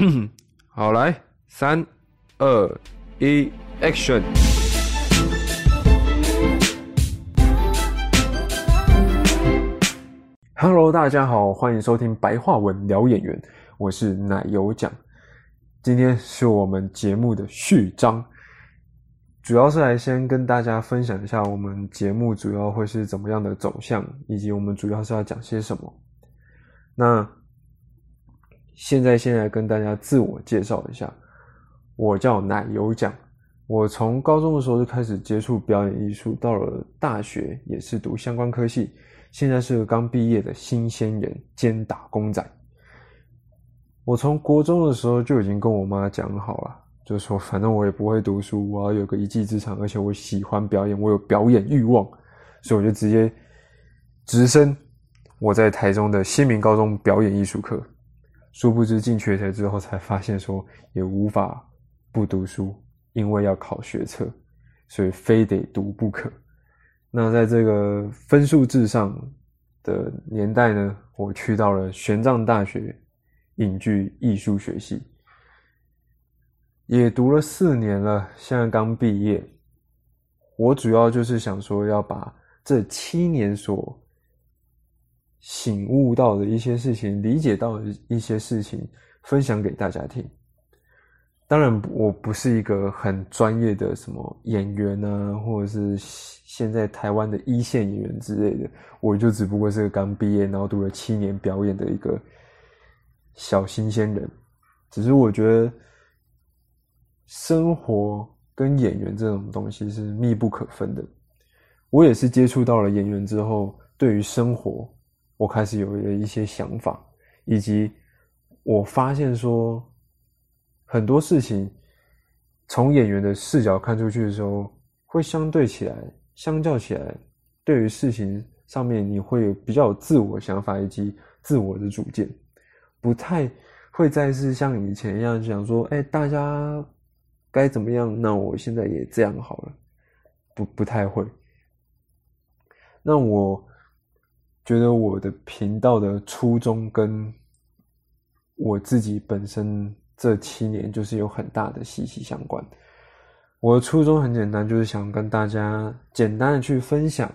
好，来，三、二、一，Action！Hello，大家好，欢迎收听白话文聊演员，我是奶油酱。今天是我们节目的序章，主要是来先跟大家分享一下我们节目主要会是怎么样的走向，以及我们主要是要讲些什么。那现在先来跟大家自我介绍一下，我叫奶油酱。我从高中的时候就开始接触表演艺术，到了大学也是读相关科系，现在是个刚毕业的新鲜人兼打工仔。我从国中的时候就已经跟我妈讲好了，就说反正我也不会读书，我要有个一技之长，而且我喜欢表演，我有表演欲望，所以我就直接直升我在台中的新民高中表演艺术课。殊不知进去了之后，才发现说也无法不读书，因为要考学测，所以非得读不可。那在这个分数至上的年代呢，我去到了玄奘大学影剧艺术学系，也读了四年了，现在刚毕业。我主要就是想说要把这七年所醒悟到的一些事情，理解到的一些事情，分享给大家听。当然，我不是一个很专业的什么演员啊，或者是现在台湾的一线演员之类的，我就只不过是个刚毕业，然后读了七年表演的一个小新鲜人。只是我觉得，生活跟演员这种东西是密不可分的。我也是接触到了演员之后，对于生活。我开始有了一些想法，以及我发现说很多事情从演员的视角看出去的时候，会相对起来，相较起来，对于事情上面你会有比较有自我想法以及自我的主见，不太会再是像以前一样想说，哎，大家该怎么样，那我现在也这样好了，不不太会。那我。觉得我的频道的初衷跟我自己本身这七年就是有很大的息息相关。我的初衷很简单，就是想跟大家简单的去分享，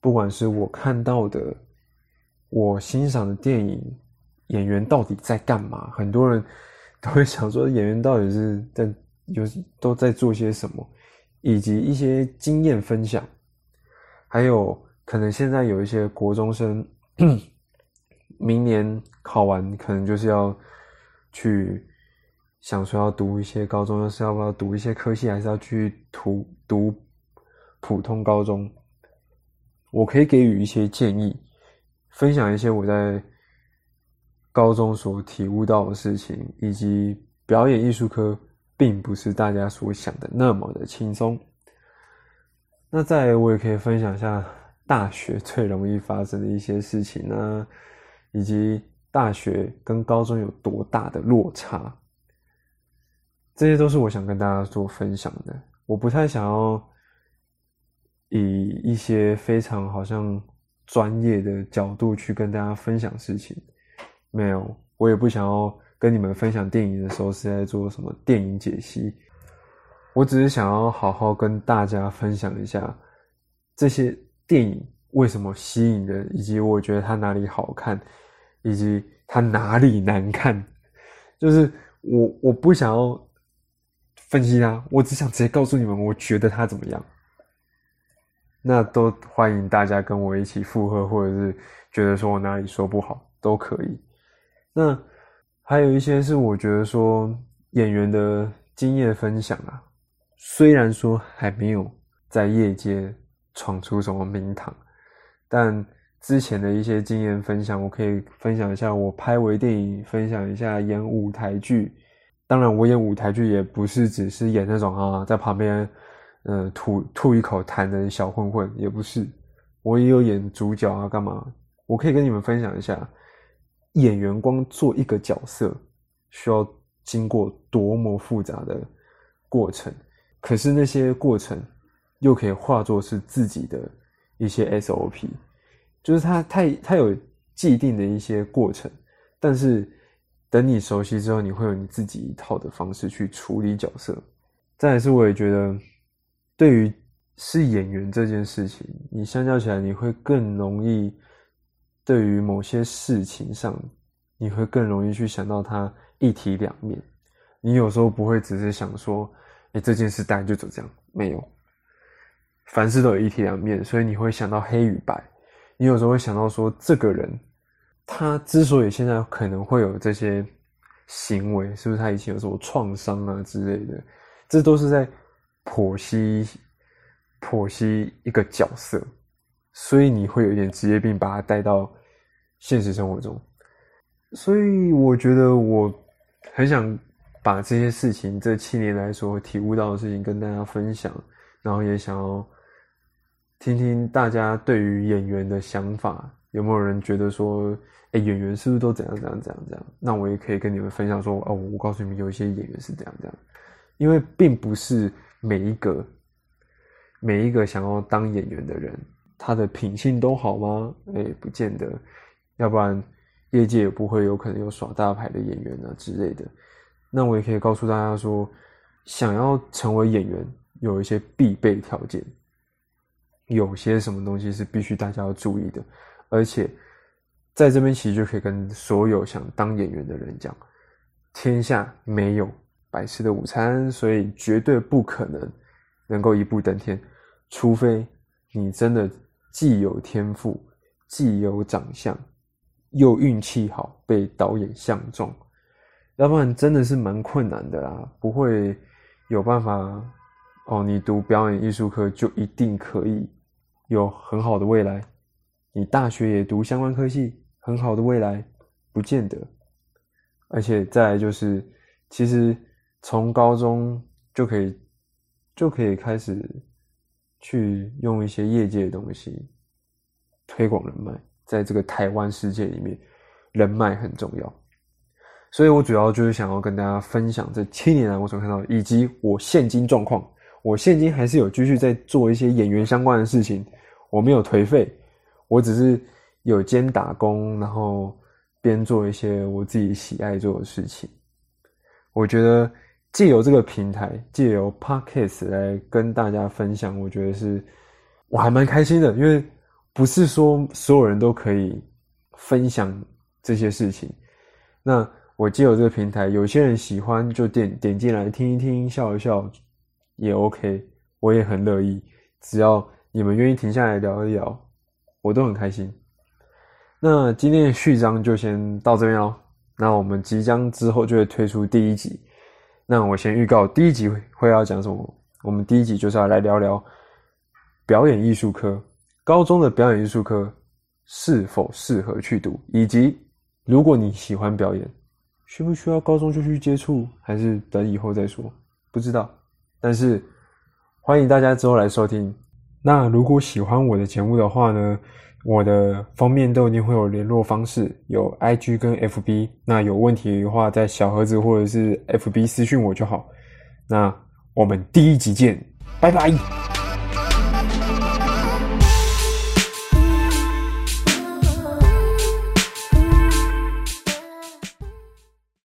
不管是我看到的、我欣赏的电影，演员到底在干嘛？很多人都会想说，演员到底是在有都在做些什么，以及一些经验分享，还有。可能现在有一些国中生，明年考完，可能就是要去想说要读一些高中，又是要不要读一些科系，还是要去读读普通高中？我可以给予一些建议，分享一些我在高中所体悟到的事情，以及表演艺术科并不是大家所想的那么的轻松。那再我也可以分享一下。大学最容易发生的一些事情呢，以及大学跟高中有多大的落差，这些都是我想跟大家做分享的。我不太想要以一些非常好像专业的角度去跟大家分享事情，没有，我也不想要跟你们分享电影的时候是在做什么电影解析，我只是想要好好跟大家分享一下这些。电影为什么吸引人，以及我觉得它哪里好看，以及它哪里难看，就是我我不想要分析它，我只想直接告诉你们，我觉得它怎么样。那都欢迎大家跟我一起附和，或者是觉得说我哪里说不好都可以。那还有一些是我觉得说演员的经验分享啊，虽然说还没有在业界。闯出什么名堂？但之前的一些经验分享，我可以分享一下。我拍微电影，分享一下演舞台剧。当然，我演舞台剧也不是只是演那种啊，在旁边嗯吐吐一口痰的小混混，也不是。我也有演主角啊，干嘛？我可以跟你们分享一下，演员光做一个角色，需要经过多么复杂的过程。可是那些过程。又可以化作是自己的一些 SOP，就是它它它有既定的一些过程，但是等你熟悉之后，你会有你自己一套的方式去处理角色。再来是，我也觉得，对于是演员这件事情，你相较起来，你会更容易对于某些事情上，你会更容易去想到它一体两面。你有时候不会只是想说，哎，这件事大概就走这样，没有，凡事都有一体两面，所以你会想到黑与白。你有时候会想到说，这个人他之所以现在可能会有这些行为，是不是他以前有什么创伤啊之类的？这都是在剖析剖析一个角色，所以你会有一点职业病，把它带到现实生活中。所以我觉得我很想把这些事情，这七年来所体悟到的事情跟大家分享，然后也想要听听大家对于演员的想法，有没有人觉得说，哎，演员是不是都怎样怎样怎样怎样？那我也可以跟你们分享说，哦，我告诉你们，有一些演员是这样这样。因为并不是每一个每一个想要当演员的人，他的品性都好吗？哎，不见得。要不然，业界也不会有可能有耍大牌的演员啊之类的。那我也可以告诉大家说，想要成为演员，有一些必备条件，有些什么东西是必须大家要注意的。而且，在这边其实就可以跟所有想当演员的人讲：天下没有。白吃的午餐，所以绝对不可能能够一步登天，除非你真的既有天赋，既有长相，又运气好，被导演相中，要不然真的是蛮困难的啦，不会有办法哦。你读表演艺术科就一定可以有很好的未来，你大学也读相关科系，很好的未来不见得，而且再就是其实。从高中就可以就可以开始去用一些业界的东西推广人脉，在这个台湾世界里面，人脉很重要。所以我主要就是想要跟大家分享这七年来我所看到，以及我现今状况。我现今还是有继续在做一些演员相关的事情，我没有颓废，我只是有兼打工，然后边做一些我自己喜爱做的事情。我觉得。借由这个平台，借由 Podcast 来跟大家分享，我觉得是我还蛮开心的，因为不是说所有人都可以分享这些事情。那我借由这个平台，有些人喜欢就点点进来听一听，笑一笑也 OK，我也很乐意。只要你们愿意停下来聊一聊，我都很开心。那今天的序章就先到这边喽。那我们即将之后就会推出第一集。那我先预告第一集会要讲什么？我们第一集就是要来聊聊表演艺术科，高中的表演艺术科是否适合去读，以及如果你喜欢表演，需不需要高中就去接触，还是等以后再说？不知道。但是欢迎大家之后来收听。那如果喜欢我的节目的话呢？我的封面都一定会有联络方式，有 IG 跟 FB。那有问题的话，在小盒子或者是 FB 私讯我就好。那我们第一集见，拜拜。